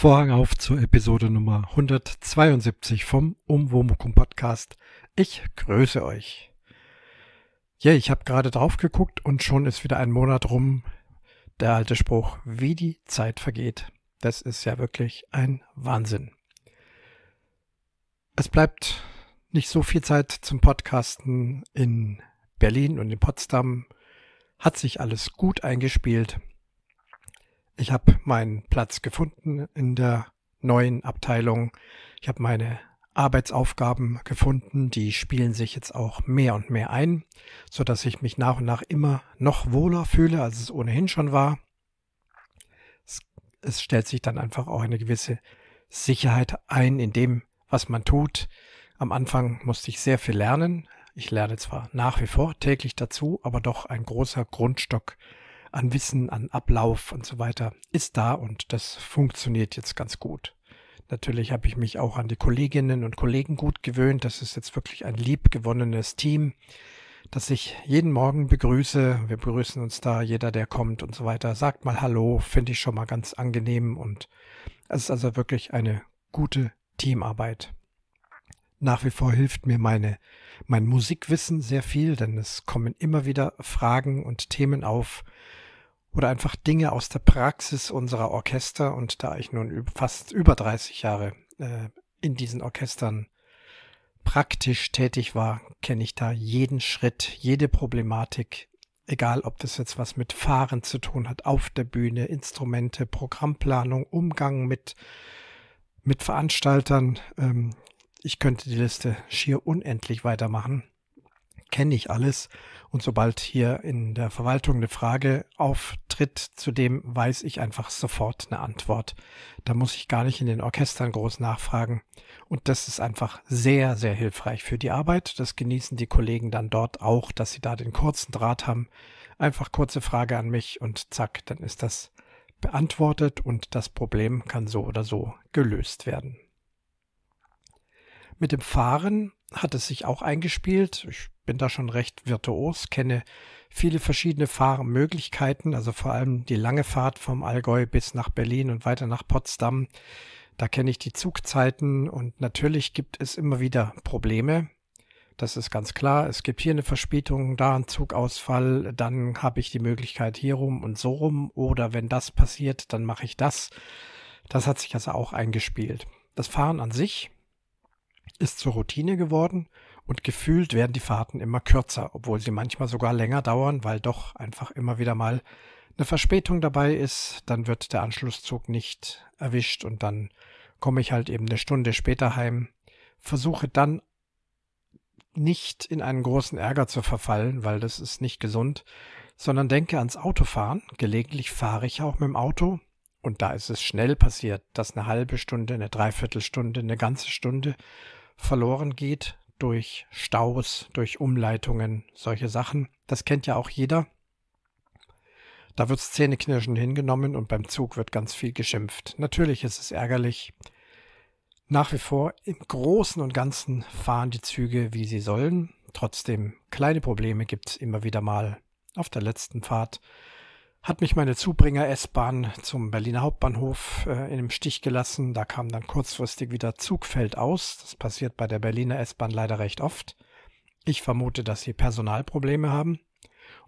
Vorhang auf zur Episode Nummer 172 vom Umwomukum Podcast. Ich grüße euch. Ja, ich habe gerade drauf geguckt und schon ist wieder ein Monat rum. Der alte Spruch, wie die Zeit vergeht. Das ist ja wirklich ein Wahnsinn. Es bleibt nicht so viel Zeit zum Podcasten in Berlin und in Potsdam. Hat sich alles gut eingespielt. Ich habe meinen Platz gefunden in der neuen Abteilung. Ich habe meine Arbeitsaufgaben gefunden, die spielen sich jetzt auch mehr und mehr ein, so dass ich mich nach und nach immer noch wohler fühle, als es ohnehin schon war. Es, es stellt sich dann einfach auch eine gewisse Sicherheit ein in dem, was man tut. Am Anfang musste ich sehr viel lernen. Ich lerne zwar nach wie vor täglich dazu, aber doch ein großer Grundstock an Wissen, an Ablauf und so weiter ist da und das funktioniert jetzt ganz gut. Natürlich habe ich mich auch an die Kolleginnen und Kollegen gut gewöhnt. Das ist jetzt wirklich ein liebgewonnenes Team, das ich jeden Morgen begrüße. Wir begrüßen uns da, jeder, der kommt und so weiter. Sagt mal Hallo, finde ich schon mal ganz angenehm und es ist also wirklich eine gute Teamarbeit. Nach wie vor hilft mir meine, mein Musikwissen sehr viel, denn es kommen immer wieder Fragen und Themen auf, oder einfach Dinge aus der Praxis unserer Orchester. Und da ich nun fast über 30 Jahre äh, in diesen Orchestern praktisch tätig war, kenne ich da jeden Schritt, jede Problematik, egal ob das jetzt was mit Fahren zu tun hat, auf der Bühne, Instrumente, Programmplanung, Umgang mit, mit Veranstaltern. Ähm, ich könnte die Liste schier unendlich weitermachen kenne ich alles. Und sobald hier in der Verwaltung eine Frage auftritt, zu dem weiß ich einfach sofort eine Antwort. Da muss ich gar nicht in den Orchestern groß nachfragen. Und das ist einfach sehr, sehr hilfreich für die Arbeit. Das genießen die Kollegen dann dort auch, dass sie da den kurzen Draht haben. Einfach kurze Frage an mich und zack, dann ist das beantwortet und das Problem kann so oder so gelöst werden. Mit dem Fahren hat es sich auch eingespielt. Ich bin da schon recht virtuos, kenne viele verschiedene Fahrmöglichkeiten, also vor allem die lange Fahrt vom Allgäu bis nach Berlin und weiter nach Potsdam. Da kenne ich die Zugzeiten und natürlich gibt es immer wieder Probleme. Das ist ganz klar. Es gibt hier eine Verspätung, da ein Zugausfall, dann habe ich die Möglichkeit hier rum und so rum oder wenn das passiert, dann mache ich das. Das hat sich also auch eingespielt. Das Fahren an sich ist zur Routine geworden und gefühlt werden die Fahrten immer kürzer, obwohl sie manchmal sogar länger dauern, weil doch einfach immer wieder mal eine Verspätung dabei ist, dann wird der Anschlusszug nicht erwischt und dann komme ich halt eben eine Stunde später heim, versuche dann nicht in einen großen Ärger zu verfallen, weil das ist nicht gesund, sondern denke ans Autofahren. Gelegentlich fahre ich auch mit dem Auto und da ist es schnell passiert, dass eine halbe Stunde, eine Dreiviertelstunde, eine ganze Stunde verloren geht durch Staus, durch Umleitungen, solche Sachen. Das kennt ja auch jeder. Da wird's zähneknirschend hingenommen und beim Zug wird ganz viel geschimpft. Natürlich ist es ärgerlich. Nach wie vor im Großen und Ganzen fahren die Züge, wie sie sollen. Trotzdem kleine Probleme gibt's immer wieder mal. Auf der letzten Fahrt hat mich meine Zubringer-S-Bahn zum Berliner Hauptbahnhof äh, in dem Stich gelassen. Da kam dann kurzfristig wieder Zugfeld aus. Das passiert bei der Berliner S-Bahn leider recht oft. Ich vermute, dass sie Personalprobleme haben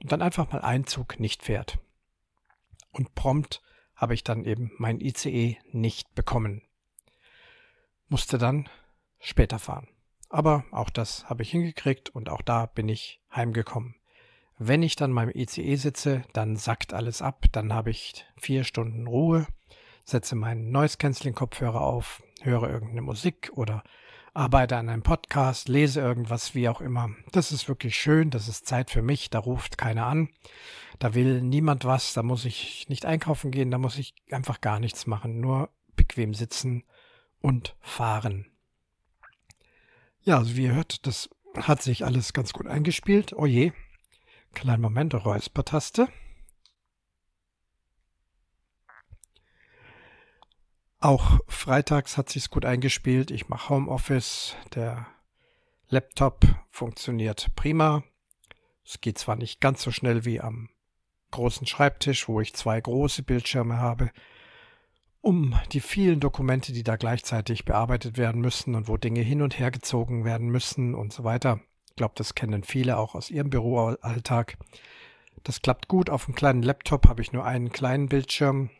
und dann einfach mal ein Zug nicht fährt. Und prompt habe ich dann eben mein ICE nicht bekommen. Musste dann später fahren. Aber auch das habe ich hingekriegt und auch da bin ich heimgekommen. Wenn ich dann beim ICE sitze, dann sackt alles ab, dann habe ich vier Stunden Ruhe, setze meinen Noise Cancelling Kopfhörer auf, höre irgendeine Musik oder arbeite an einem Podcast, lese irgendwas, wie auch immer. Das ist wirklich schön, das ist Zeit für mich, da ruft keiner an, da will niemand was, da muss ich nicht einkaufen gehen, da muss ich einfach gar nichts machen, nur bequem sitzen und fahren. Ja, also wie ihr hört, das hat sich alles ganz gut eingespielt. Oh je, Kleinen Moment, Räuspertaste. Auch freitags hat sich's gut eingespielt. Ich mache Homeoffice. Der Laptop funktioniert prima. Es geht zwar nicht ganz so schnell wie am großen Schreibtisch, wo ich zwei große Bildschirme habe. um die vielen Dokumente, die da gleichzeitig bearbeitet werden müssen und wo Dinge hin und her gezogen werden müssen und so weiter. Ich glaube, das kennen viele auch aus ihrem Büroalltag. Das klappt gut. Auf dem kleinen Laptop habe ich nur einen kleinen Bildschirm.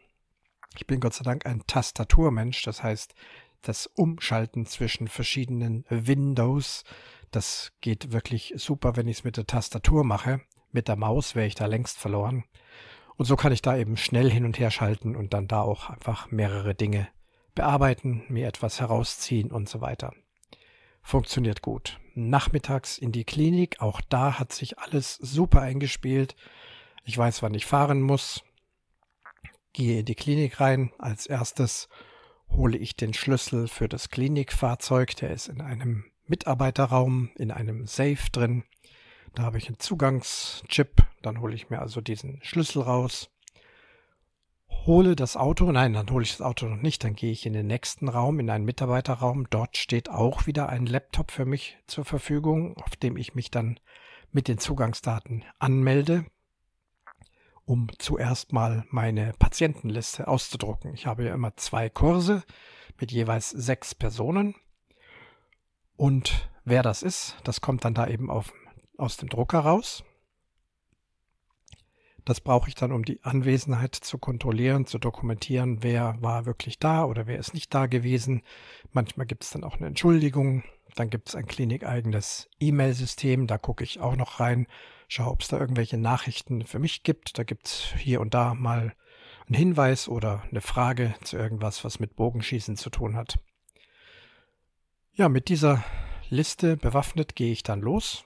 Ich bin Gott sei Dank ein Tastaturmensch. Das heißt, das Umschalten zwischen verschiedenen Windows, das geht wirklich super, wenn ich es mit der Tastatur mache. Mit der Maus wäre ich da längst verloren. Und so kann ich da eben schnell hin und her schalten und dann da auch einfach mehrere Dinge bearbeiten, mir etwas herausziehen und so weiter. Funktioniert gut. Nachmittags in die Klinik, auch da hat sich alles super eingespielt. Ich weiß, wann ich fahren muss. Gehe in die Klinik rein. Als erstes hole ich den Schlüssel für das Klinikfahrzeug. Der ist in einem Mitarbeiterraum, in einem Safe drin. Da habe ich einen Zugangschip, dann hole ich mir also diesen Schlüssel raus, hole das Auto, nein, dann hole ich das Auto noch nicht, dann gehe ich in den nächsten Raum, in einen Mitarbeiterraum. Dort steht auch wieder ein Laptop für mich zur Verfügung, auf dem ich mich dann mit den Zugangsdaten anmelde, um zuerst mal meine Patientenliste auszudrucken. Ich habe ja immer zwei Kurse mit jeweils sechs Personen. Und wer das ist, das kommt dann da eben auf aus dem Drucker raus. Das brauche ich dann, um die Anwesenheit zu kontrollieren, zu dokumentieren, wer war wirklich da oder wer ist nicht da gewesen. Manchmal gibt es dann auch eine Entschuldigung. Dann gibt es ein klinikeigenes E-Mail-System, da gucke ich auch noch rein, schaue, ob es da irgendwelche Nachrichten für mich gibt. Da gibt es hier und da mal einen Hinweis oder eine Frage zu irgendwas, was mit Bogenschießen zu tun hat. Ja, mit dieser Liste bewaffnet gehe ich dann los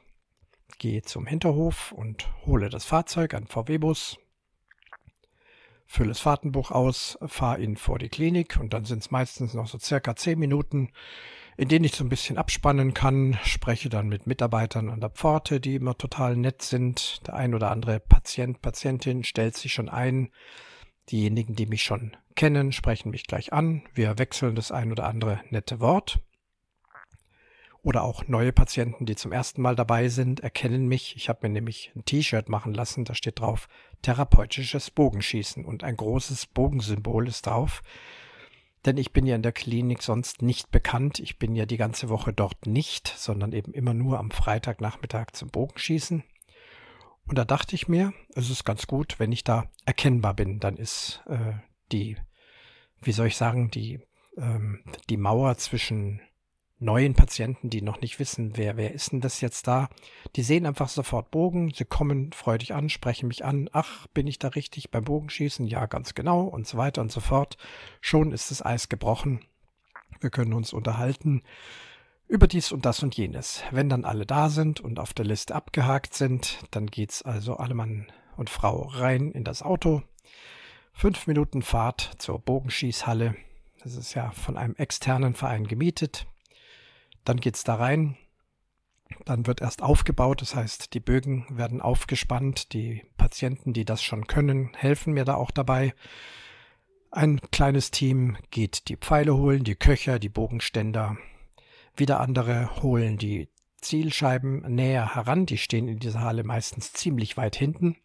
gehe zum Hinterhof und hole das Fahrzeug, ein VW-Bus, fülle das Fahrtenbuch aus, fahre ihn vor die Klinik und dann sind es meistens noch so circa zehn Minuten, in denen ich so ein bisschen abspannen kann, spreche dann mit Mitarbeitern an der Pforte, die immer total nett sind. Der ein oder andere Patient, Patientin stellt sich schon ein. Diejenigen, die mich schon kennen, sprechen mich gleich an. Wir wechseln das ein oder andere nette Wort. Oder auch neue Patienten, die zum ersten Mal dabei sind, erkennen mich. Ich habe mir nämlich ein T-Shirt machen lassen, da steht drauf therapeutisches Bogenschießen und ein großes Bogensymbol ist drauf. Denn ich bin ja in der Klinik sonst nicht bekannt. Ich bin ja die ganze Woche dort nicht, sondern eben immer nur am Freitagnachmittag zum Bogenschießen. Und da dachte ich mir, es ist ganz gut, wenn ich da erkennbar bin. Dann ist äh, die, wie soll ich sagen, die, ähm, die Mauer zwischen neuen Patienten, die noch nicht wissen, wer, wer ist denn das jetzt da? Die sehen einfach sofort Bogen, sie kommen freudig an, sprechen mich an, ach, bin ich da richtig beim Bogenschießen? Ja, ganz genau und so weiter und so fort. Schon ist das Eis gebrochen. Wir können uns unterhalten über dies und das und jenes. Wenn dann alle da sind und auf der Liste abgehakt sind, dann geht's also alle Mann und Frau rein in das Auto. Fünf Minuten Fahrt zur Bogenschießhalle. Das ist ja von einem externen Verein gemietet. Dann geht's da rein. Dann wird erst aufgebaut, das heißt, die Bögen werden aufgespannt. Die Patienten, die das schon können, helfen mir da auch dabei. Ein kleines Team geht die Pfeile holen, die Köcher, die Bogenständer. Wieder andere holen die Zielscheiben näher heran. Die stehen in dieser Halle meistens ziemlich weit hinten.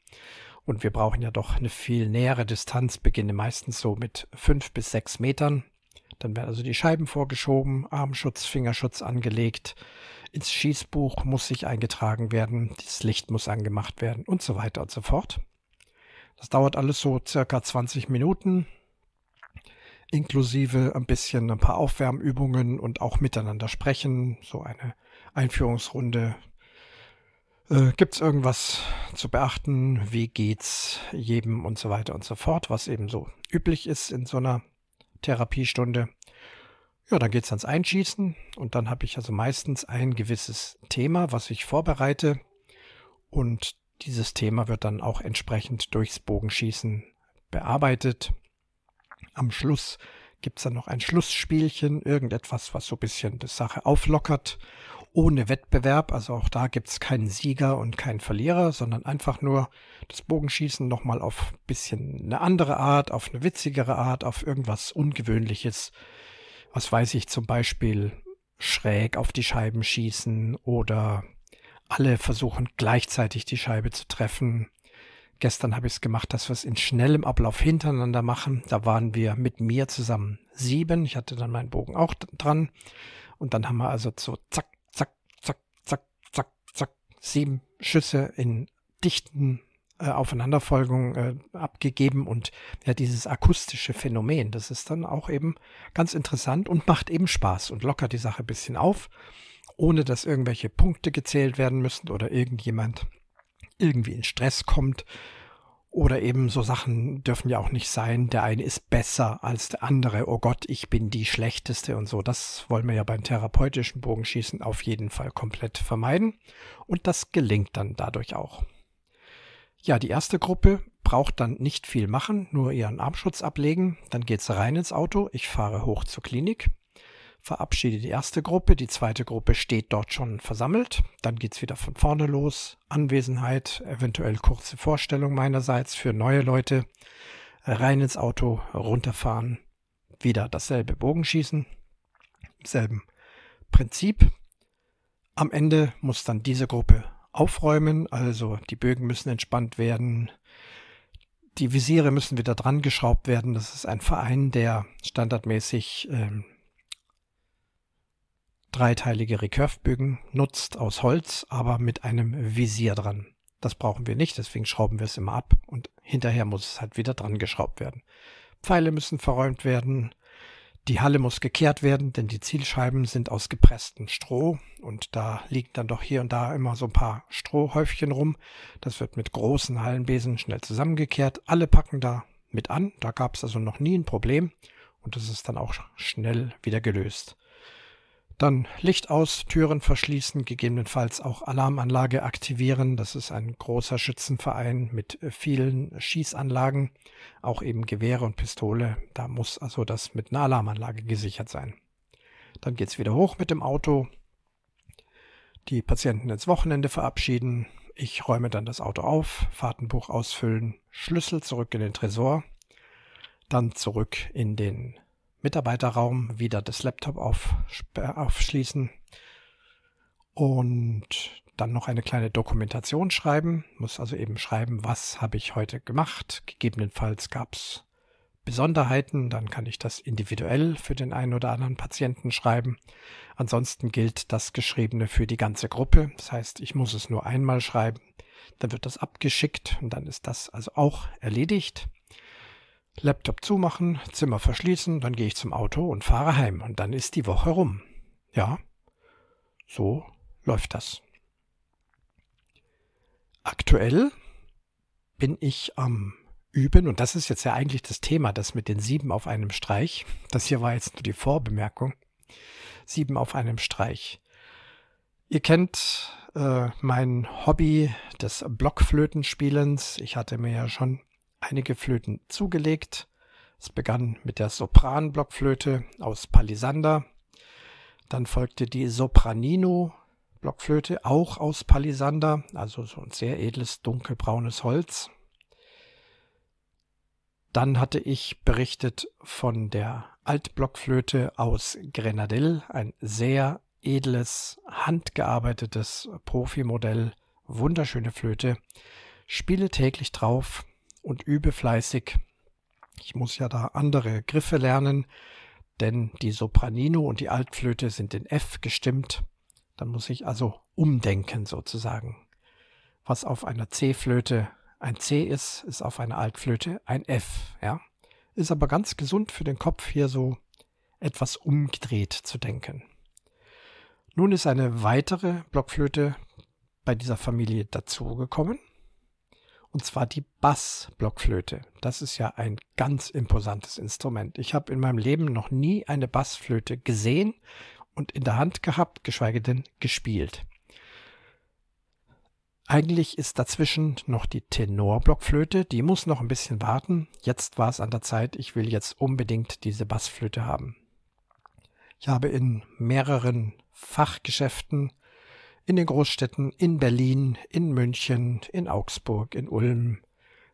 Und wir brauchen ja doch eine viel nähere Distanz, beginne meistens so mit fünf bis sechs Metern. Dann werden also die Scheiben vorgeschoben, Armschutz, Fingerschutz angelegt, ins Schießbuch muss sich eingetragen werden, das Licht muss angemacht werden und so weiter und so fort. Das dauert alles so circa 20 Minuten, inklusive ein bisschen ein paar Aufwärmübungen und auch miteinander sprechen, so eine Einführungsrunde. Äh, Gibt es irgendwas zu beachten? Wie geht's jedem und so weiter und so fort, was eben so üblich ist in so einer Therapiestunde. Ja, dann geht's ans Einschießen und dann habe ich also meistens ein gewisses Thema, was ich vorbereite und dieses Thema wird dann auch entsprechend durchs Bogenschießen bearbeitet. Am Schluss gibt's dann noch ein Schlussspielchen, irgendetwas, was so ein bisschen die Sache auflockert, ohne Wettbewerb. Also auch da gibt's keinen Sieger und keinen Verlierer, sondern einfach nur das Bogenschießen nochmal auf bisschen eine andere Art, auf eine witzigere Art, auf irgendwas Ungewöhnliches. Was weiß ich zum Beispiel schräg auf die Scheiben schießen oder alle versuchen gleichzeitig die Scheibe zu treffen. Gestern habe ich es gemacht, dass wir es in schnellem Ablauf hintereinander machen. Da waren wir mit mir zusammen sieben. Ich hatte dann meinen Bogen auch dran. Und dann haben wir also so zack, sieben Schüsse in dichten äh, Aufeinanderfolgung äh, abgegeben und ja, dieses akustische Phänomen, das ist dann auch eben ganz interessant und macht eben Spaß und lockert die Sache ein bisschen auf, ohne dass irgendwelche Punkte gezählt werden müssen oder irgendjemand irgendwie in Stress kommt. Oder eben so Sachen dürfen ja auch nicht sein, der eine ist besser als der andere, oh Gott, ich bin die schlechteste und so. Das wollen wir ja beim therapeutischen Bogenschießen auf jeden Fall komplett vermeiden. Und das gelingt dann dadurch auch. Ja, die erste Gruppe braucht dann nicht viel machen, nur ihren Armschutz ablegen. Dann geht's rein ins Auto. Ich fahre hoch zur Klinik verabschiede die erste Gruppe, die zweite Gruppe steht dort schon versammelt, dann geht's wieder von vorne los, Anwesenheit, eventuell kurze Vorstellung meinerseits für neue Leute, rein ins Auto, runterfahren, wieder dasselbe Bogenschießen, selben Prinzip. Am Ende muss dann diese Gruppe aufräumen, also die Bögen müssen entspannt werden, die Visiere müssen wieder dran geschraubt werden. Das ist ein Verein, der standardmäßig ähm, dreiteilige Recurve-Bögen nutzt aus Holz, aber mit einem Visier dran. Das brauchen wir nicht, deswegen schrauben wir es immer ab und hinterher muss es halt wieder dran geschraubt werden. Pfeile müssen verräumt werden, die Halle muss gekehrt werden, denn die Zielscheiben sind aus gepresstem Stroh und da liegen dann doch hier und da immer so ein paar Strohhäufchen rum. Das wird mit großen Hallenbesen schnell zusammengekehrt. Alle packen da mit an, da gab es also noch nie ein Problem und das ist dann auch schnell wieder gelöst. Dann Licht aus, Türen verschließen, gegebenenfalls auch Alarmanlage aktivieren. Das ist ein großer Schützenverein mit äh, vielen Schießanlagen, auch eben Gewehre und Pistole. Da muss also das mit einer Alarmanlage gesichert sein. Dann geht's wieder hoch mit dem Auto. Die Patienten ins Wochenende verabschieden. Ich räume dann das Auto auf, Fahrtenbuch ausfüllen, Schlüssel zurück in den Tresor, dann zurück in den Mitarbeiterraum wieder das Laptop auf, aufschließen und dann noch eine kleine Dokumentation schreiben. Muss also eben schreiben, was habe ich heute gemacht. Gegebenenfalls gab es Besonderheiten, dann kann ich das individuell für den einen oder anderen Patienten schreiben. Ansonsten gilt das Geschriebene für die ganze Gruppe. Das heißt, ich muss es nur einmal schreiben, dann wird das abgeschickt und dann ist das also auch erledigt. Laptop zumachen, Zimmer verschließen, dann gehe ich zum Auto und fahre heim und dann ist die Woche rum. Ja, so läuft das. Aktuell bin ich am Üben und das ist jetzt ja eigentlich das Thema, das mit den sieben auf einem Streich. Das hier war jetzt nur die Vorbemerkung. Sieben auf einem Streich. Ihr kennt äh, mein Hobby des Blockflötenspielens. Ich hatte mir ja schon einige Flöten zugelegt. Es begann mit der Sopran-Blockflöte aus Palisander. Dann folgte die Sopranino-Blockflöte, auch aus Palisander, also so ein sehr edles dunkelbraunes Holz. Dann hatte ich berichtet von der Altblockflöte aus Grenadell, ein sehr edles, handgearbeitetes Profimodell, wunderschöne Flöte. Spiele täglich drauf, und übe fleißig. Ich muss ja da andere Griffe lernen, denn die Sopranino und die Altflöte sind in F gestimmt. Dann muss ich also umdenken sozusagen. Was auf einer C-Flöte ein C ist, ist auf einer Altflöte ein F, ja. Ist aber ganz gesund für den Kopf hier so etwas umgedreht zu denken. Nun ist eine weitere Blockflöte bei dieser Familie dazugekommen und zwar die Bassblockflöte. Das ist ja ein ganz imposantes Instrument. Ich habe in meinem Leben noch nie eine Bassflöte gesehen und in der Hand gehabt, geschweige denn gespielt. Eigentlich ist dazwischen noch die Tenorblockflöte, die muss noch ein bisschen warten. Jetzt war es an der Zeit, ich will jetzt unbedingt diese Bassflöte haben. Ich habe in mehreren Fachgeschäften in den Großstädten, in Berlin, in München, in Augsburg, in Ulm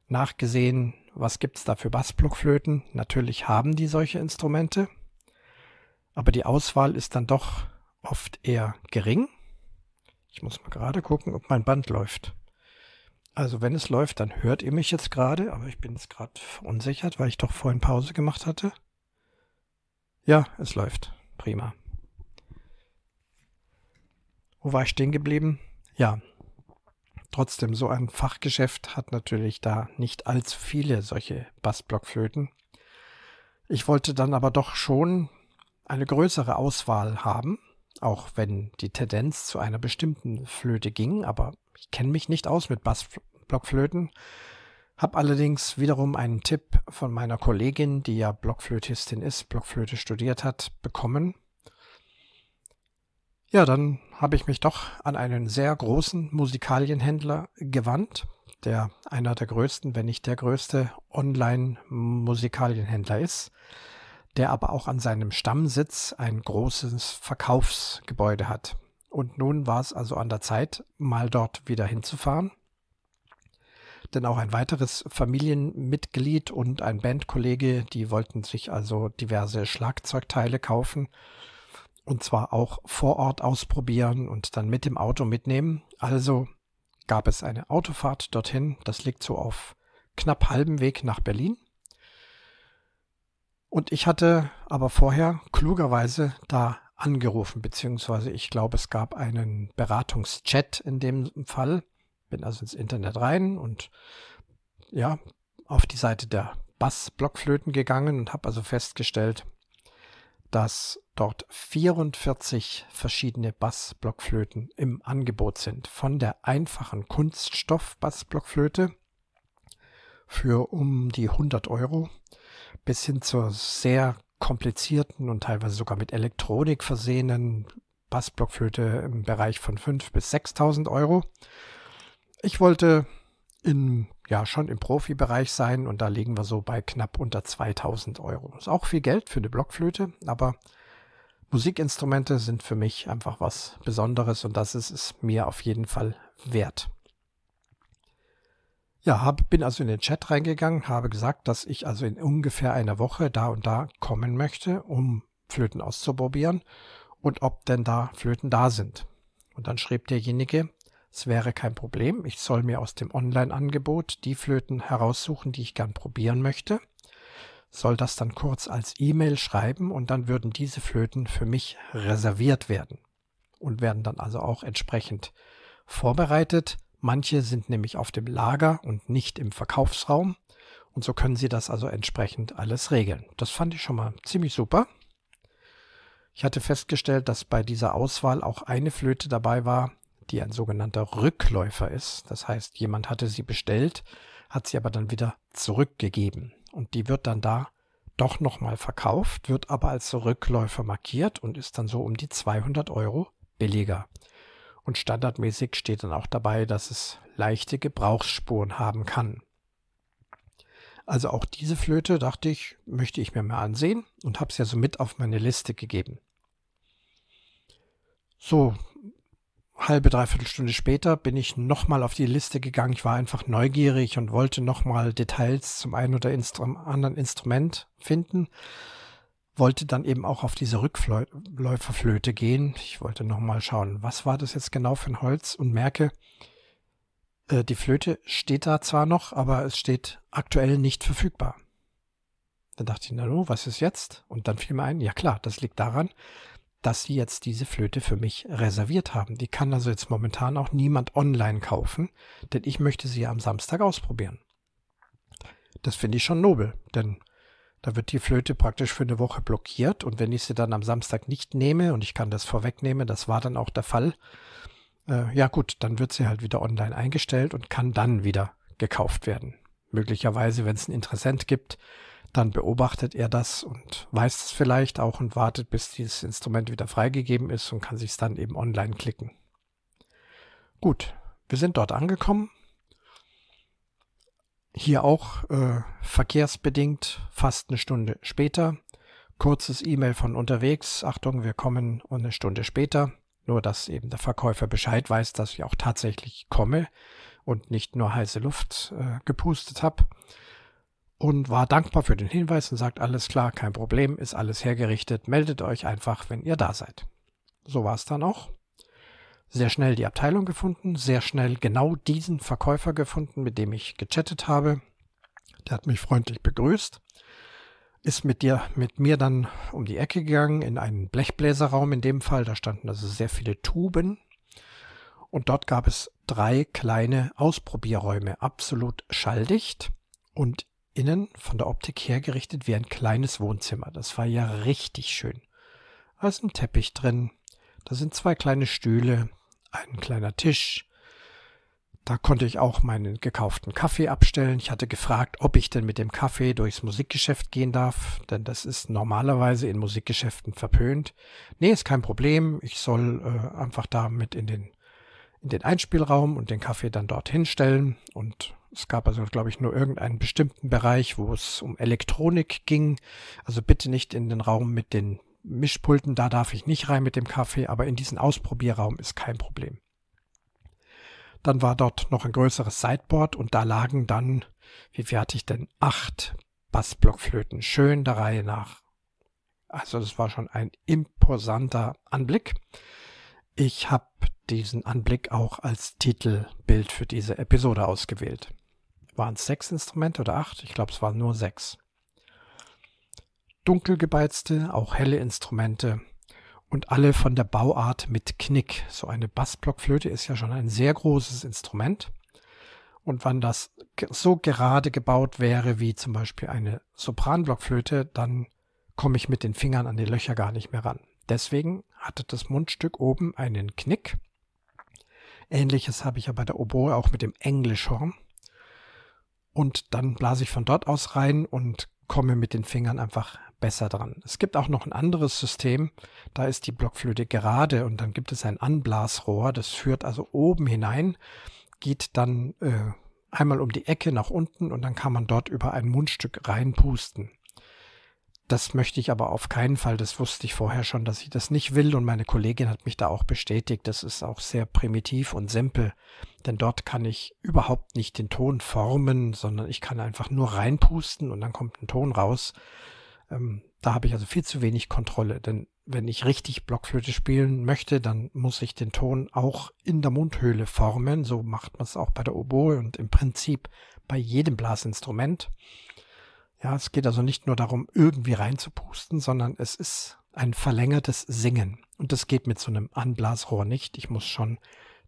nachgesehen, was gibt's da für Bassblockflöten. Natürlich haben die solche Instrumente, aber die Auswahl ist dann doch oft eher gering. Ich muss mal gerade gucken, ob mein Band läuft. Also wenn es läuft, dann hört ihr mich jetzt gerade, aber ich bin jetzt gerade verunsichert, weil ich doch vorhin Pause gemacht hatte. Ja, es läuft. Prima. Wo war ich stehen geblieben? Ja. Trotzdem, so ein Fachgeschäft hat natürlich da nicht allzu viele solche Bassblockflöten. Ich wollte dann aber doch schon eine größere Auswahl haben, auch wenn die Tendenz zu einer bestimmten Flöte ging, aber ich kenne mich nicht aus mit Bassblockflöten, habe allerdings wiederum einen Tipp von meiner Kollegin, die ja Blockflötistin ist, Blockflöte studiert hat, bekommen. Ja, dann habe ich mich doch an einen sehr großen Musikalienhändler gewandt, der einer der größten, wenn nicht der größte Online-Musikalienhändler ist, der aber auch an seinem Stammsitz ein großes Verkaufsgebäude hat. Und nun war es also an der Zeit, mal dort wieder hinzufahren. Denn auch ein weiteres Familienmitglied und ein Bandkollege, die wollten sich also diverse Schlagzeugteile kaufen und zwar auch vor Ort ausprobieren und dann mit dem Auto mitnehmen. Also gab es eine Autofahrt dorthin. Das liegt so auf knapp halbem Weg nach Berlin. Und ich hatte aber vorher klugerweise da angerufen, beziehungsweise ich glaube, es gab einen Beratungschat in dem Fall. Bin also ins Internet rein und ja, auf die Seite der Bassblockflöten gegangen und habe also festgestellt, dass dort 44 verschiedene Bassblockflöten im Angebot sind. Von der einfachen Kunststoff-Bassblockflöte für um die 100 Euro bis hin zur sehr komplizierten und teilweise sogar mit Elektronik versehenen Bassblockflöte im Bereich von 5.000 bis 6.000 Euro. Ich wollte in, ja, schon im Profibereich sein und da liegen wir so bei knapp unter 2000 Euro. Ist auch viel Geld für eine Blockflöte, aber Musikinstrumente sind für mich einfach was Besonderes und das ist es mir auf jeden Fall wert. Ja, hab, bin also in den Chat reingegangen, habe gesagt, dass ich also in ungefähr einer Woche da und da kommen möchte, um Flöten auszuprobieren und ob denn da Flöten da sind. Und dann schrieb derjenige, es wäre kein Problem, ich soll mir aus dem Online-Angebot die Flöten heraussuchen, die ich gern probieren möchte, soll das dann kurz als E-Mail schreiben und dann würden diese Flöten für mich reserviert werden und werden dann also auch entsprechend vorbereitet Manche sind nämlich auf dem Lager und nicht im Verkaufsraum. Und so können Sie das also entsprechend alles regeln. Das fand ich schon mal ziemlich super. Ich hatte festgestellt, dass bei dieser Auswahl auch eine Flöte dabei war, die ein sogenannter Rückläufer ist. Das heißt, jemand hatte sie bestellt, hat sie aber dann wieder zurückgegeben. Und die wird dann da doch nochmal verkauft, wird aber als Rückläufer markiert und ist dann so um die 200 Euro billiger. Und standardmäßig steht dann auch dabei, dass es leichte Gebrauchsspuren haben kann. Also auch diese Flöte, dachte ich, möchte ich mir mal ansehen und habe es ja so mit auf meine Liste gegeben. So, halbe, dreiviertel Stunde später bin ich nochmal auf die Liste gegangen. Ich war einfach neugierig und wollte nochmal Details zum einen oder Instru anderen Instrument finden wollte dann eben auch auf diese Rückläuferflöte gehen. Ich wollte nochmal schauen, was war das jetzt genau für ein Holz und merke, äh, die Flöte steht da zwar noch, aber es steht aktuell nicht verfügbar. Dann dachte ich, na nu, was ist jetzt? Und dann fiel mir ein, ja klar, das liegt daran, dass sie jetzt diese Flöte für mich reserviert haben. Die kann also jetzt momentan auch niemand online kaufen, denn ich möchte sie am Samstag ausprobieren. Das finde ich schon nobel, denn da wird die Flöte praktisch für eine Woche blockiert und wenn ich sie dann am Samstag nicht nehme und ich kann das vorwegnehmen, das war dann auch der Fall, äh, ja gut, dann wird sie halt wieder online eingestellt und kann dann wieder gekauft werden. Möglicherweise, wenn es einen Interessent gibt, dann beobachtet er das und weiß es vielleicht auch und wartet, bis dieses Instrument wieder freigegeben ist und kann sich es dann eben online klicken. Gut, wir sind dort angekommen. Hier auch äh, verkehrsbedingt fast eine Stunde später. Kurzes E-Mail von unterwegs. Achtung, wir kommen eine Stunde später. Nur, dass eben der Verkäufer Bescheid weiß, dass ich auch tatsächlich komme und nicht nur heiße Luft äh, gepustet habe. Und war dankbar für den Hinweis und sagt, alles klar, kein Problem, ist alles hergerichtet, meldet euch einfach, wenn ihr da seid. So war es dann auch. sehr schnell die Abteilung gefunden, sehr schnell genau diesen Verkäufer gefunden, mit dem ich gechattet habe. Der hat mich freundlich begrüßt, ist mit dir, mit mir dann um die Ecke gegangen in einen Blechbläserraum in dem Fall. Da standen also sehr viele Tuben. Und dort gab es drei kleine Ausprobierräume, absolut schalldicht und innen von der Optik hergerichtet wie ein kleines Wohnzimmer. Das war ja richtig schön. Da ist ein Teppich drin, da sind zwei kleine Stühle, ein kleiner Tisch, da konnte ich auch meinen gekauften Kaffee abstellen. Ich hatte gefragt, ob ich denn mit dem Kaffee durchs Musikgeschäft gehen darf, denn das ist normalerweise in Musikgeschäften verpönt. Nee, ist kein Problem. Ich soll äh, einfach da mit in den, in den Einspielraum und den Kaffee dann dorthin stellen. Und es gab also, glaube ich, nur irgendeinen bestimmten Bereich, wo es um Elektronik ging. Also bitte nicht in den Raum mit den Mischpulten, da darf ich nicht rein mit dem Kaffee, aber in diesen Ausprobierraum ist kein Problem. Dann war dort noch ein größeres Sideboard und da lagen dann, wie ich denn? Acht Bassblockflöten, schön der Reihe nach. Also das war schon ein imposanter Anblick. Ich habe diesen Anblick auch als Titelbild für diese Episode ausgewählt. Waren es sechs Instrumente oder acht? Ich glaube, es waren nur sechs. Dunkelgebeizte, auch helle Instrumente, und alle von der Bauart mit Knick. So eine Bassblockflöte ist ja schon ein sehr großes Instrument. Und wenn das so gerade gebaut wäre wie zum Beispiel eine Sopranblockflöte, dann komme ich mit den Fingern an die Löcher gar nicht mehr ran. Deswegen hatte das Mundstück oben einen Knick. Ähnliches habe ich ja bei der Oboe auch mit dem Englischhorn. Und dann blase ich von dort aus rein und komme mit den Fingern einfach besser dran. Es gibt auch noch ein anderes System, da ist die Blockflöte gerade und dann gibt es ein Anblasrohr, das führt also oben hinein, geht dann äh, einmal um die Ecke nach unten und dann kann man dort über ein Mundstück reinpusten. Das möchte ich aber auf keinen Fall, das wusste ich vorher schon, dass ich das nicht will und meine Kollegin hat mich da auch bestätigt, das ist auch sehr primitiv und simpel, denn dort kann ich überhaupt nicht den Ton formen, sondern ich kann einfach nur reinpusten und dann kommt ein Ton raus. Ähm, da habe ich also viel zu wenig Kontrolle, denn wenn ich richtig Blockflöte spielen möchte, dann muss ich den Ton auch in der Mundhöhle formen. So macht man es auch bei der Oboe und im Prinzip bei jedem Blasinstrument. Ja, es geht also nicht nur darum, irgendwie reinzupusten, sondern es ist ein verlängertes Singen. Und das geht mit so einem Anblasrohr nicht. Ich muss schon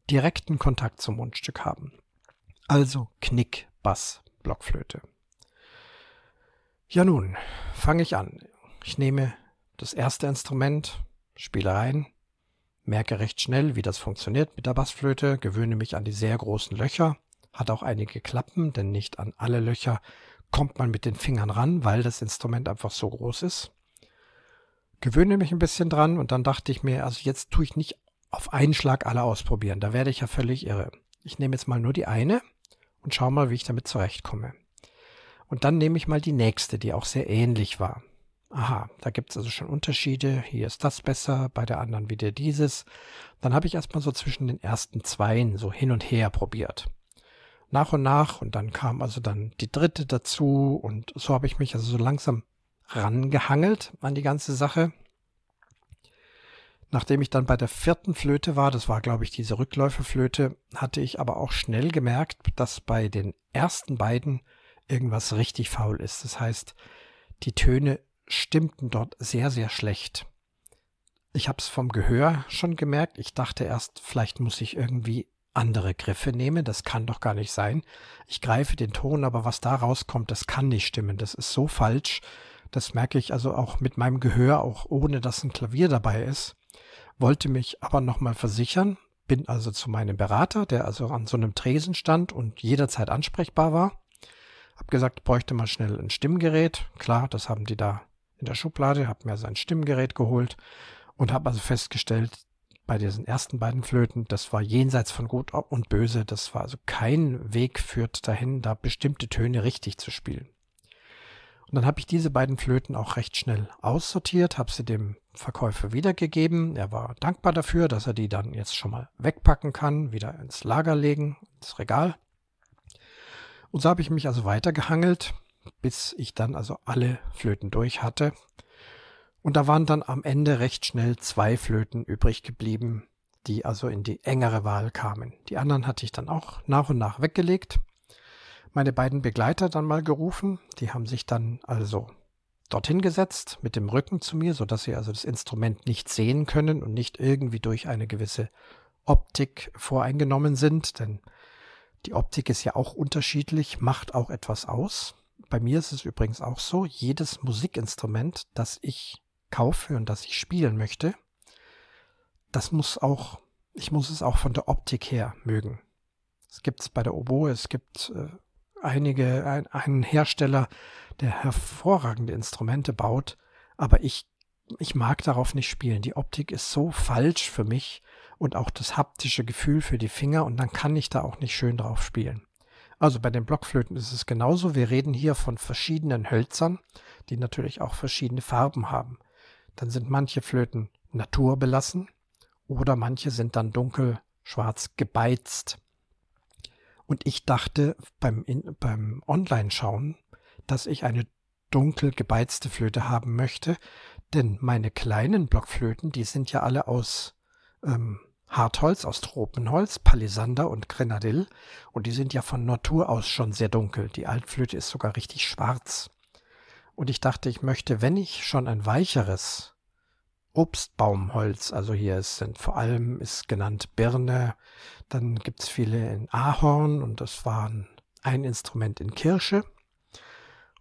direkten Kontakt zum Mundstück haben. Also Knick, Bass, Blockflöte. Ja nun, fange ich an. Ich nehme das erste Instrument, spiele rein, merke recht schnell, wie das funktioniert mit der Bassflöte, gewöhne mich an die sehr großen Löcher, hat auch einige Klappen, denn nicht an alle Löcher kommt man mit den Fingern ran, weil das Instrument einfach so groß ist. Gewöhne mich ein bisschen dran und dann dachte ich mir, also jetzt tue ich nicht auf einen Schlag alle ausprobieren, da werde ich ja völlig irre. Ich nehme jetzt mal nur die eine und schaue mal, wie ich damit zurechtkomme. Und dann nehme ich mal die nächste, die auch sehr ähnlich war. Aha, da gibt es also schon Unterschiede. Hier ist das besser, bei der anderen wieder dieses. Dann habe ich erstmal so zwischen den ersten zweien so hin und her probiert. Nach und nach und dann kam also dann die dritte dazu und so habe ich mich also so langsam rangehangelt an die ganze Sache. Nachdem ich dann bei der vierten Flöte war, das war glaube ich diese Rückläuferflöte, hatte ich aber auch schnell gemerkt, dass bei den ersten beiden irgendwas richtig faul ist. Das heißt, die Töne stimmten dort sehr, sehr schlecht. Ich habe es vom Gehör schon gemerkt. Ich dachte erst, vielleicht muss ich irgendwie andere Griffe nehmen. Das kann doch gar nicht sein. Ich greife den Ton, aber was da rauskommt, das kann nicht stimmen. Das ist so falsch. Das merke ich also auch mit meinem Gehör, auch ohne dass ein Klavier dabei ist. Wollte mich aber nochmal versichern. Bin also zu meinem Berater, der also an so einem Tresen stand und jederzeit ansprechbar war. Hab gesagt, bräuchte mal schnell ein Stimmgerät. Klar, das haben die da in der Schublade, hab mir sein Stimmgerät geholt und habe also festgestellt, bei diesen ersten beiden Flöten, das war jenseits von Gut und Böse. Das war also kein Weg führt dahin, da bestimmte Töne richtig zu spielen. Und dann habe ich diese beiden Flöten auch recht schnell aussortiert, habe sie dem Verkäufer wiedergegeben. Er war dankbar dafür, dass er die dann jetzt schon mal wegpacken kann, wieder ins Lager legen, ins Regal. Und so habe ich mich also weitergehangelt, bis ich dann also alle Flöten durch hatte. Und da waren dann am Ende recht schnell zwei Flöten übrig geblieben, die also in die engere Wahl kamen. Die anderen hatte ich dann auch nach und nach weggelegt. Meine beiden Begleiter dann mal gerufen. Die haben sich dann also dorthin gesetzt mit dem Rücken zu mir, sodass sie also das Instrument nicht sehen können und nicht irgendwie durch eine gewisse Optik voreingenommen sind, denn die Optik ist ja auch unterschiedlich, macht auch etwas aus. Bei mir ist es übrigens auch so, jedes Musikinstrument, das ich kaufe und das ich spielen möchte, das muss auch, ich muss es auch von der Optik her mögen. Es gibt es bei der Oboe, es gibt äh, einige, ein, einen Hersteller, der hervorragende Instrumente baut, aber ich, ich mag darauf nicht spielen. Die Optik ist so falsch für mich und auch das haptische Gefühl für die Finger und dann kann ich da auch nicht schön drauf spielen. Also bei den Blockflöten ist es genauso. Wir reden hier von verschiedenen Hölzern, die natürlich auch verschiedene Farben haben. Dann sind manche Flöten naturbelassen oder manche sind dann dunkel schwarz gebeizt. Und ich dachte beim, beim Online-Schauen, dass ich eine dunkel gebeizte Flöte haben möchte, denn meine kleinen Blockflöten, die sind ja alle aus ähm, Hartholz, aus Tropenholz, Palisander und Grenadill und die sind ja von Natur aus schon sehr dunkel. Die Altflöte ist sogar richtig schwarz. Und ich dachte, ich möchte, wenn ich schon ein weicheres Obstbaumholz, also hier sind vor allem ist genannt Birne, dann gibt es viele in Ahorn und das waren ein Instrument in Kirsche.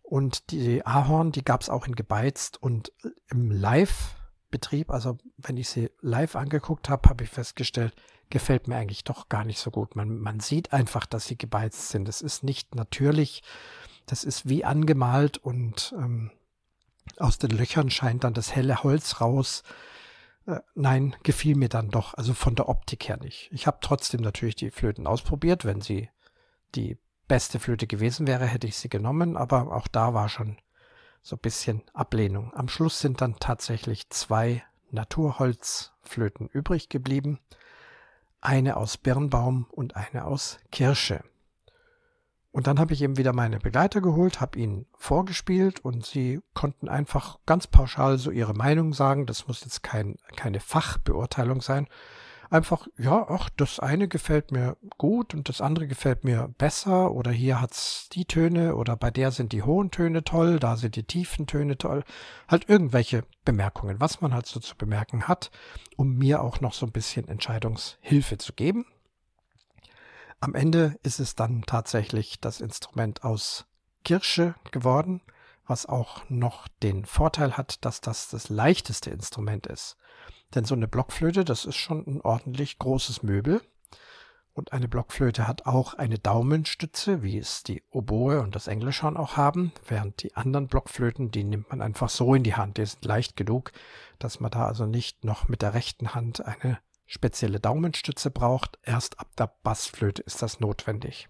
Und die Ahorn, die gab es auch in gebeizt und im Live-Betrieb, also wenn ich sie live angeguckt habe, habe ich festgestellt, gefällt mir eigentlich doch gar nicht so gut. Man, man sieht einfach, dass sie gebeizt sind. Das ist nicht natürlich, das ist wie angemalt und ähm, aus den Löchern scheint dann das helle Holz raus. Äh, nein, gefiel mir dann doch, also von der Optik her nicht. Ich habe trotzdem natürlich die Flöten ausprobiert. Wenn sie die beste Flöte gewesen wäre, hätte ich sie genommen, aber auch da war schon so ein bisschen Ablehnung. Am Schluss sind dann tatsächlich zwei Naturholzflöten übrig geblieben. Eine aus Birnbaum und eine aus Kirsche. Und dann habe ich eben wieder meine Begleiter geholt, habe ihnen vorgespielt und sie konnten einfach ganz pauschal so ihre Meinung sagen. Das muss jetzt kein, keine Fachbeurteilung sein. Einfach, ja, ach, das eine gefällt mir gut und das andere gefällt mir besser oder hier hat's die Töne oder bei der sind die hohen Töne toll, da sind die tiefen Töne toll. Halt irgendwelche Bemerkungen, was man halt so zu bemerken hat, um mir auch noch so ein bisschen Entscheidungshilfe zu geben. Am Ende ist es dann tatsächlich das Instrument aus Kirsche geworden, was auch noch den Vorteil hat, dass das das leichteste Instrument ist. Denn so eine Blockflöte, das ist schon ein ordentlich großes Möbel. Und eine Blockflöte hat auch eine Daumenstütze, wie es die Oboe und das Englischhorn auch haben, während die anderen Blockflöten, die nimmt man einfach so in die Hand. Die sind leicht genug, dass man da also nicht noch mit der rechten Hand eine spezielle Daumenstütze braucht. Erst ab der Bassflöte ist das notwendig.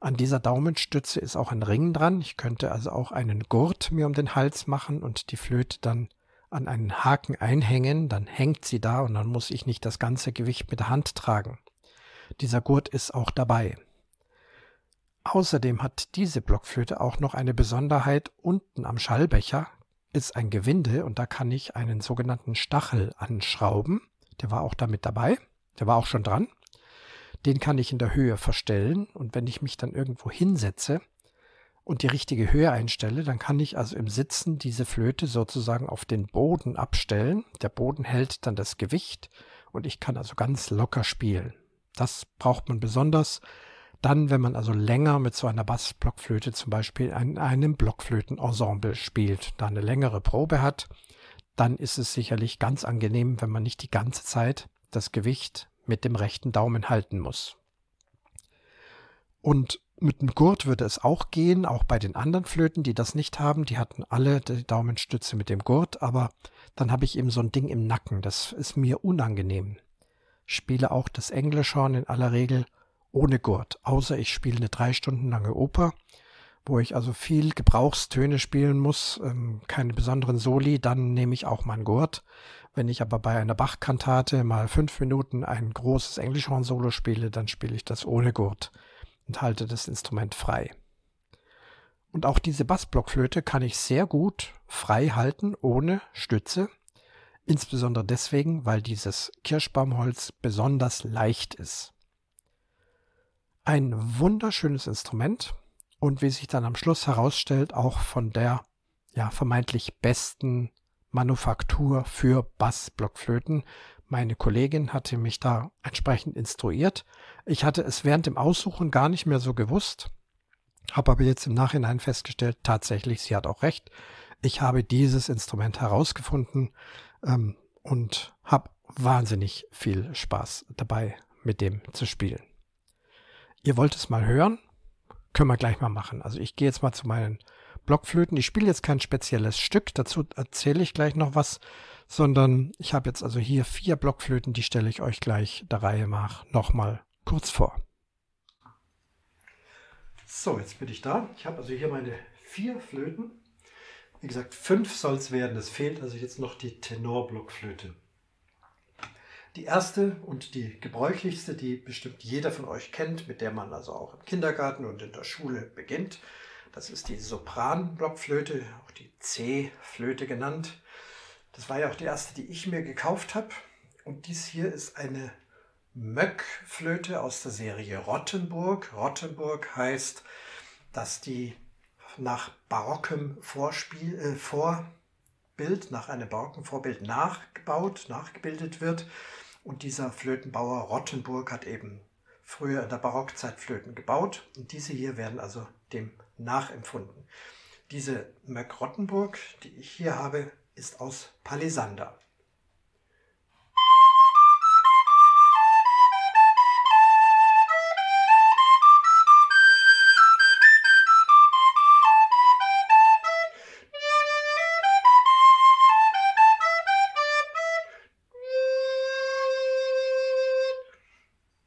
An dieser Daumenstütze ist auch ein Ring dran. Ich könnte also auch einen Gurt mir um den Hals machen und die Flöte dann an einen Haken einhängen, dann hängt sie da und dann muss ich nicht das ganze Gewicht mit der Hand tragen. Dieser Gurt ist auch dabei. Außerdem hat diese Blockflöte auch noch eine Besonderheit. Unten am Schallbecher ist ein Gewinde und da kann ich einen sogenannten Stachel anschrauben. Der war auch damit dabei. Der war auch schon dran. Den kann ich in der Höhe verstellen und wenn ich mich dann irgendwo hinsetze und die richtige Höhe einstelle, dann kann ich also im Sitzen diese Flöte sozusagen auf den Boden abstellen. Der Boden hält dann das Gewicht und ich kann also ganz locker spielen. Das braucht man besonders dann, wenn man also länger mit so einer Bassblockflöte zum Beispiel in einem Blockflötenensemble spielt, da eine längere Probe hat dann ist es sicherlich ganz angenehm, wenn man nicht die ganze Zeit das Gewicht mit dem rechten Daumen halten muss. Und mit dem Gurt würde es auch gehen, auch bei den anderen Flöten, die das nicht haben. Die hatten alle die Daumenstütze mit dem Gurt, aber dann habe ich eben so ein Ding im Nacken. Das ist mir unangenehm. Spiele auch das Englischhorn in aller Regel ohne Gurt, außer ich spiele eine drei Stunden lange Oper wo ich also viel Gebrauchstöne spielen muss, ähm, keine besonderen Soli, dann nehme ich auch meinen Gurt. Wenn ich aber bei einer Bachkantate mal fünf Minuten ein großes Englischhorn-Solo spiele, dann spiele ich das ohne Gurt und halte das Instrument frei. Und auch diese Bassblockflöte kann ich sehr gut frei halten, ohne Stütze. insbesondere deswegen, weil dieses Kirschbaumholz besonders leicht ist. Ein wunderschönes Instrument und wie sich dann am Schluss herausstellt, auch von der ja vermeintlich besten Manufaktur für Bassblockflöten. Meine Kollegin hatte mich da entsprechend instruiert. Ich hatte es während dem Aussuchen gar nicht mehr so gewusst, habe aber jetzt im Nachhinein festgestellt, tatsächlich, sie hat auch recht. Ich habe dieses Instrument herausgefunden ähm, und habe wahnsinnig viel Spaß dabei, mit dem zu spielen. Ihr wollt es mal hören? Können wir gleich mal machen. Also ich gehe jetzt mal zu meinen Blockflöten. Ich spiele jetzt kein spezielles Stück, dazu erzähle ich gleich noch was, sondern ich habe jetzt also hier vier Blockflöten, die stelle ich euch gleich der Reihe nach nochmal kurz vor. So, jetzt bin ich da. Ich habe also hier meine vier Flöten. Wie gesagt, fünf soll es werden. Es fehlt also jetzt noch die Tenorblockflöte. Die erste und die gebräuchlichste, die bestimmt jeder von euch kennt, mit der man also auch im Kindergarten und in der Schule beginnt, das ist die Sopranblockflöte, auch die C-Flöte genannt. Das war ja auch die erste, die ich mir gekauft habe. Und dies hier ist eine Möckflöte aus der Serie Rottenburg. Rottenburg heißt, dass die nach barockem Vorspiel, äh, Vorbild, nach einem barocken Vorbild nachgebaut, nachgebildet wird. Und dieser Flötenbauer Rottenburg hat eben früher in der Barockzeit Flöten gebaut. Und diese hier werden also dem nachempfunden. Diese Möck Rottenburg, die ich hier habe, ist aus Palisander.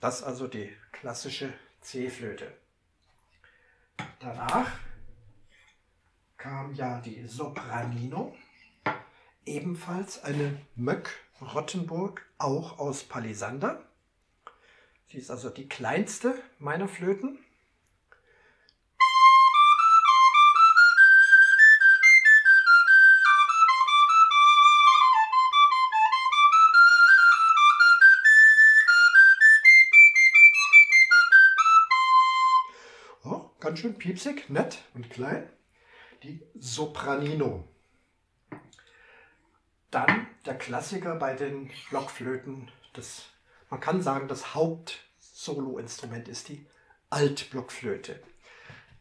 Das also die klassische C-Flöte. Danach kam ja die Sopranino, ebenfalls eine Möck Rottenburg, auch aus Palisander. Sie ist also die kleinste meiner Flöten. Ganz schön piepsig, nett und klein. Die Sopranino. Dann der Klassiker bei den Blockflöten. Das, man kann sagen, das Hauptsoloinstrument ist die Altblockflöte.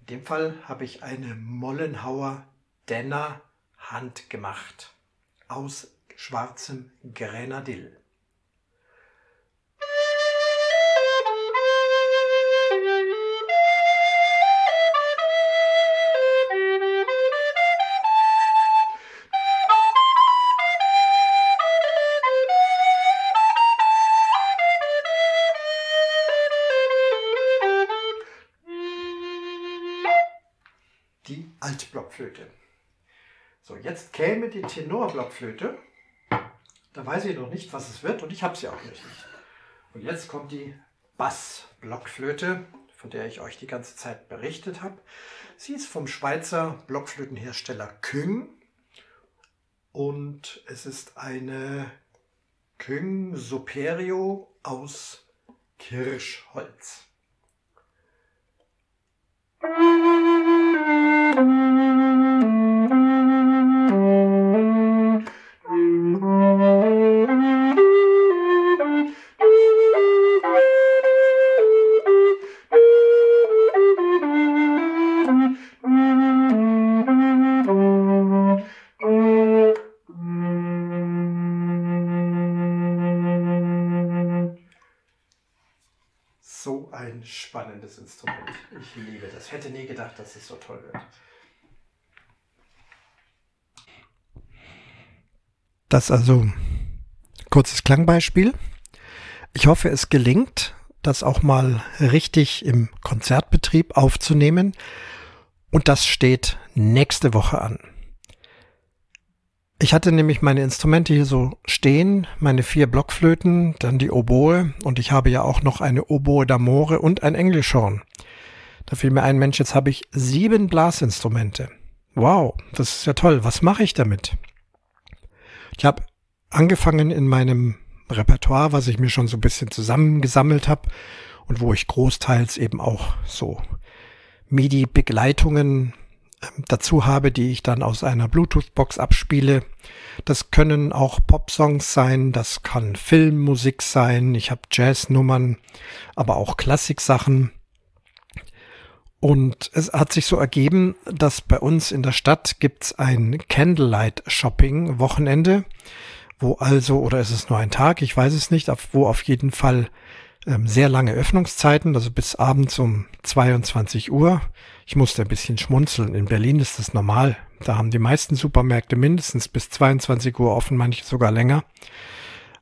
In dem Fall habe ich eine Mollenhauer Denner handgemacht aus schwarzem Grenadill. Altblockflöte. So, jetzt käme die Tenorblockflöte. Da weiß ich noch nicht, was es wird und ich habe sie auch nicht. Und jetzt kommt die Bassblockflöte, von der ich euch die ganze Zeit berichtet habe. Sie ist vom Schweizer Blockflötenhersteller Küng und es ist eine Küng Superio aus Kirschholz. Mm-hmm. Spannendes Instrument. Ich liebe das. Hätte nie gedacht, dass es so toll wird. Das also kurzes Klangbeispiel. Ich hoffe, es gelingt, das auch mal richtig im Konzertbetrieb aufzunehmen. Und das steht nächste Woche an. Ich hatte nämlich meine Instrumente hier so stehen, meine vier Blockflöten, dann die Oboe und ich habe ja auch noch eine Oboe d'Amore und ein Englischhorn. Da fiel mir ein Mensch, jetzt habe ich sieben Blasinstrumente. Wow, das ist ja toll. Was mache ich damit? Ich habe angefangen in meinem Repertoire, was ich mir schon so ein bisschen zusammengesammelt habe und wo ich großteils eben auch so MIDI-Begleitungen dazu habe, die ich dann aus einer Bluetooth-Box abspiele. Das können auch Pop-Songs sein, das kann Filmmusik sein, ich habe Jazz-Nummern, aber auch Klassik-Sachen. Und es hat sich so ergeben, dass bei uns in der Stadt gibt's ein Candlelight-Shopping-Wochenende, wo also, oder ist es nur ein Tag, ich weiß es nicht, wo auf jeden Fall ähm, sehr lange Öffnungszeiten, also bis abends um 22 Uhr. Ich musste ein bisschen schmunzeln. In Berlin ist das normal. Da haben die meisten Supermärkte mindestens bis 22 Uhr offen, manche sogar länger.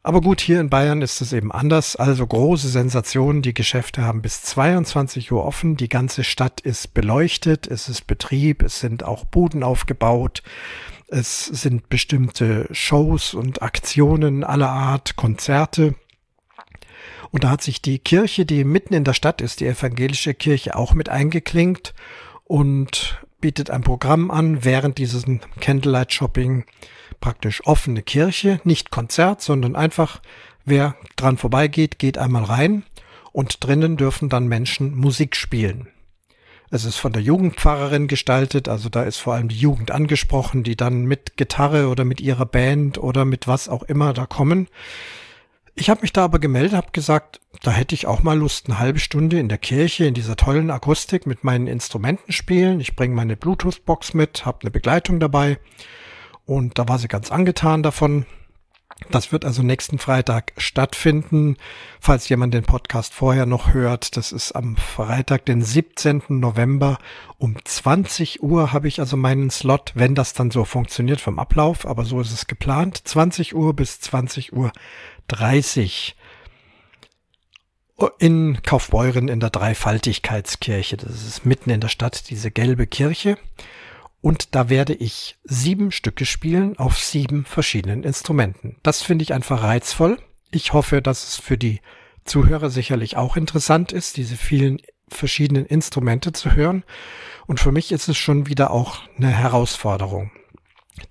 Aber gut, hier in Bayern ist es eben anders. Also große Sensation. Die Geschäfte haben bis 22 Uhr offen. Die ganze Stadt ist beleuchtet. Es ist Betrieb. Es sind auch Buden aufgebaut. Es sind bestimmte Shows und Aktionen aller Art, Konzerte. Und da hat sich die Kirche, die mitten in der Stadt ist, die evangelische Kirche, auch mit eingeklinkt und bietet ein Programm an während dieses Candlelight Shopping praktisch offene Kirche, nicht Konzert, sondern einfach wer dran vorbeigeht, geht einmal rein und drinnen dürfen dann Menschen Musik spielen. Es ist von der Jugendpfarrerin gestaltet, also da ist vor allem die Jugend angesprochen, die dann mit Gitarre oder mit ihrer Band oder mit was auch immer da kommen. Ich habe mich da aber gemeldet, habe gesagt, da hätte ich auch mal Lust, eine halbe Stunde in der Kirche in dieser tollen Akustik mit meinen Instrumenten spielen. Ich bringe meine Bluetooth-Box mit, habe eine Begleitung dabei und da war sie ganz angetan davon. Das wird also nächsten Freitag stattfinden. Falls jemand den Podcast vorher noch hört, das ist am Freitag, den 17. November um 20 Uhr habe ich also meinen Slot, wenn das dann so funktioniert vom Ablauf, aber so ist es geplant. 20 Uhr bis 20 Uhr 30 in Kaufbeuren in der Dreifaltigkeitskirche. Das ist mitten in der Stadt, diese gelbe Kirche. Und da werde ich sieben Stücke spielen auf sieben verschiedenen Instrumenten. Das finde ich einfach reizvoll. Ich hoffe, dass es für die Zuhörer sicherlich auch interessant ist, diese vielen verschiedenen Instrumente zu hören. Und für mich ist es schon wieder auch eine Herausforderung.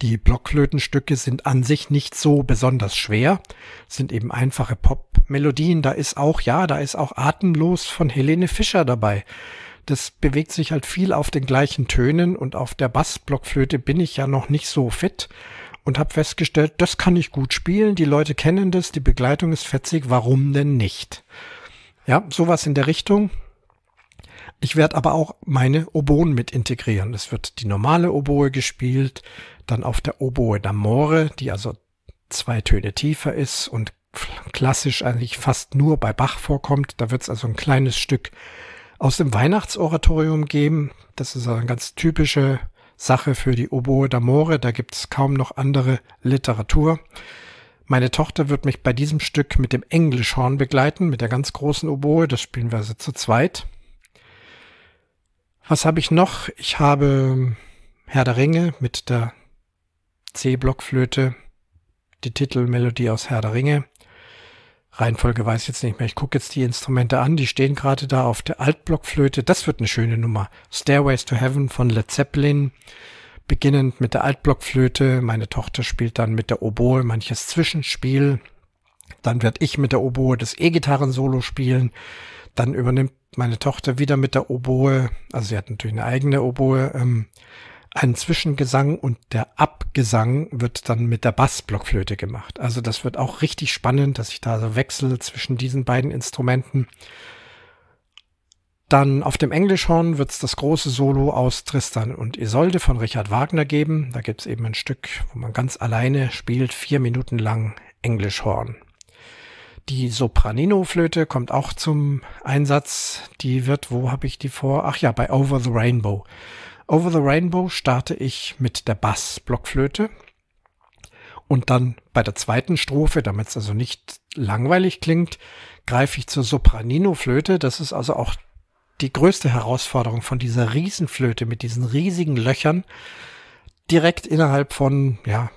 Die Blockflötenstücke sind an sich nicht so besonders schwer, sind eben einfache Pop-Melodien. Da ist auch, ja, da ist auch Atemlos von Helene Fischer dabei. Das bewegt sich halt viel auf den gleichen Tönen und auf der Bassblockflöte bin ich ja noch nicht so fit und habe festgestellt, das kann ich gut spielen, die Leute kennen das, die Begleitung ist fetzig, warum denn nicht? Ja, sowas in der Richtung. Ich werde aber auch meine Oboen mit integrieren. Es wird die normale Oboe gespielt, dann auf der Oboe d'Amore, die also zwei Töne tiefer ist und klassisch eigentlich fast nur bei Bach vorkommt. Da wird es also ein kleines Stück aus dem Weihnachtsoratorium geben. Das ist eine ganz typische Sache für die Oboe d'Amore. Da gibt es kaum noch andere Literatur. Meine Tochter wird mich bei diesem Stück mit dem Englischhorn begleiten, mit der ganz großen Oboe. Das spielen wir also zu zweit. Was habe ich noch? Ich habe Herr der Ringe mit der C-Blockflöte, die Titelmelodie aus Herr der Ringe. Reihenfolge weiß ich jetzt nicht mehr. Ich gucke jetzt die Instrumente an, die stehen gerade da auf der Altblockflöte. Das wird eine schöne Nummer. Stairways to Heaven von Led Zeppelin. Beginnend mit der Altblockflöte. Meine Tochter spielt dann mit der Oboe manches Zwischenspiel. Dann werde ich mit der Oboe das E-Gitarren-Solo spielen. Dann übernimmt meine Tochter wieder mit der Oboe, also sie hat natürlich eine eigene Oboe, ähm, einen Zwischengesang und der Abgesang wird dann mit der Bassblockflöte gemacht. Also das wird auch richtig spannend, dass ich da so wechsle zwischen diesen beiden Instrumenten. Dann auf dem Englischhorn wird es das große Solo aus Tristan und Isolde von Richard Wagner geben. Da gibt es eben ein Stück, wo man ganz alleine spielt, vier Minuten lang Englischhorn. Die Sopranino-Flöte kommt auch zum Einsatz. Die wird, wo habe ich die vor? Ach ja, bei Over the Rainbow. Over the Rainbow starte ich mit der Bass-Blockflöte. Und dann bei der zweiten Strophe, damit es also nicht langweilig klingt, greife ich zur Sopranino-Flöte. Das ist also auch die größte Herausforderung von dieser Riesenflöte mit diesen riesigen Löchern. Direkt innerhalb von, ja,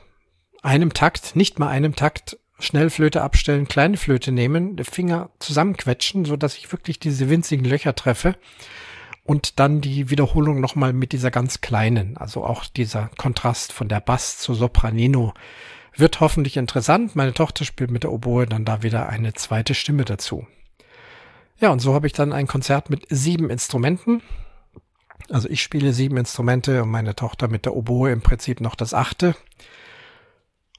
einem Takt, nicht mal einem Takt, Schnellflöte abstellen, kleine Flöte nehmen, Finger zusammenquetschen, so dass ich wirklich diese winzigen Löcher treffe und dann die Wiederholung nochmal mit dieser ganz kleinen, also auch dieser Kontrast von der Bass zur Sopranino Wird hoffentlich interessant. Meine Tochter spielt mit der Oboe dann da wieder eine zweite Stimme dazu. Ja, und so habe ich dann ein Konzert mit sieben Instrumenten. Also ich spiele sieben Instrumente und meine Tochter mit der Oboe im Prinzip noch das achte.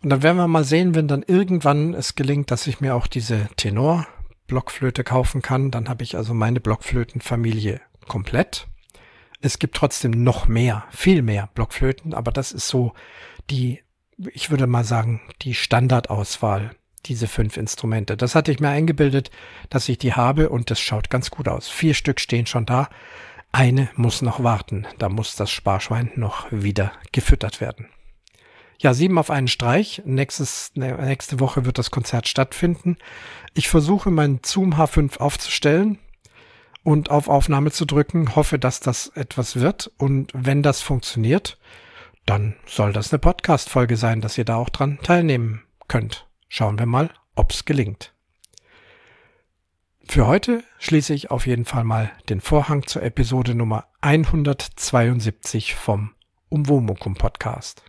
Und dann werden wir mal sehen, wenn dann irgendwann es gelingt, dass ich mir auch diese Tenor-Blockflöte kaufen kann. Dann habe ich also meine Blockflötenfamilie komplett. Es gibt trotzdem noch mehr, viel mehr Blockflöten, aber das ist so die, ich würde mal sagen, die Standardauswahl, diese fünf Instrumente. Das hatte ich mir eingebildet, dass ich die habe und das schaut ganz gut aus. Vier Stück stehen schon da. Eine muss noch warten. Da muss das Sparschwein noch wieder gefüttert werden. Ja, sieben auf einen Streich. Nächstes, nächste Woche wird das Konzert stattfinden. Ich versuche meinen Zoom H5 aufzustellen und auf Aufnahme zu drücken. Hoffe, dass das etwas wird. Und wenn das funktioniert, dann soll das eine Podcast-Folge sein, dass ihr da auch dran teilnehmen könnt. Schauen wir mal, ob's gelingt. Für heute schließe ich auf jeden Fall mal den Vorhang zur Episode Nummer 172 vom Umwomukum Podcast.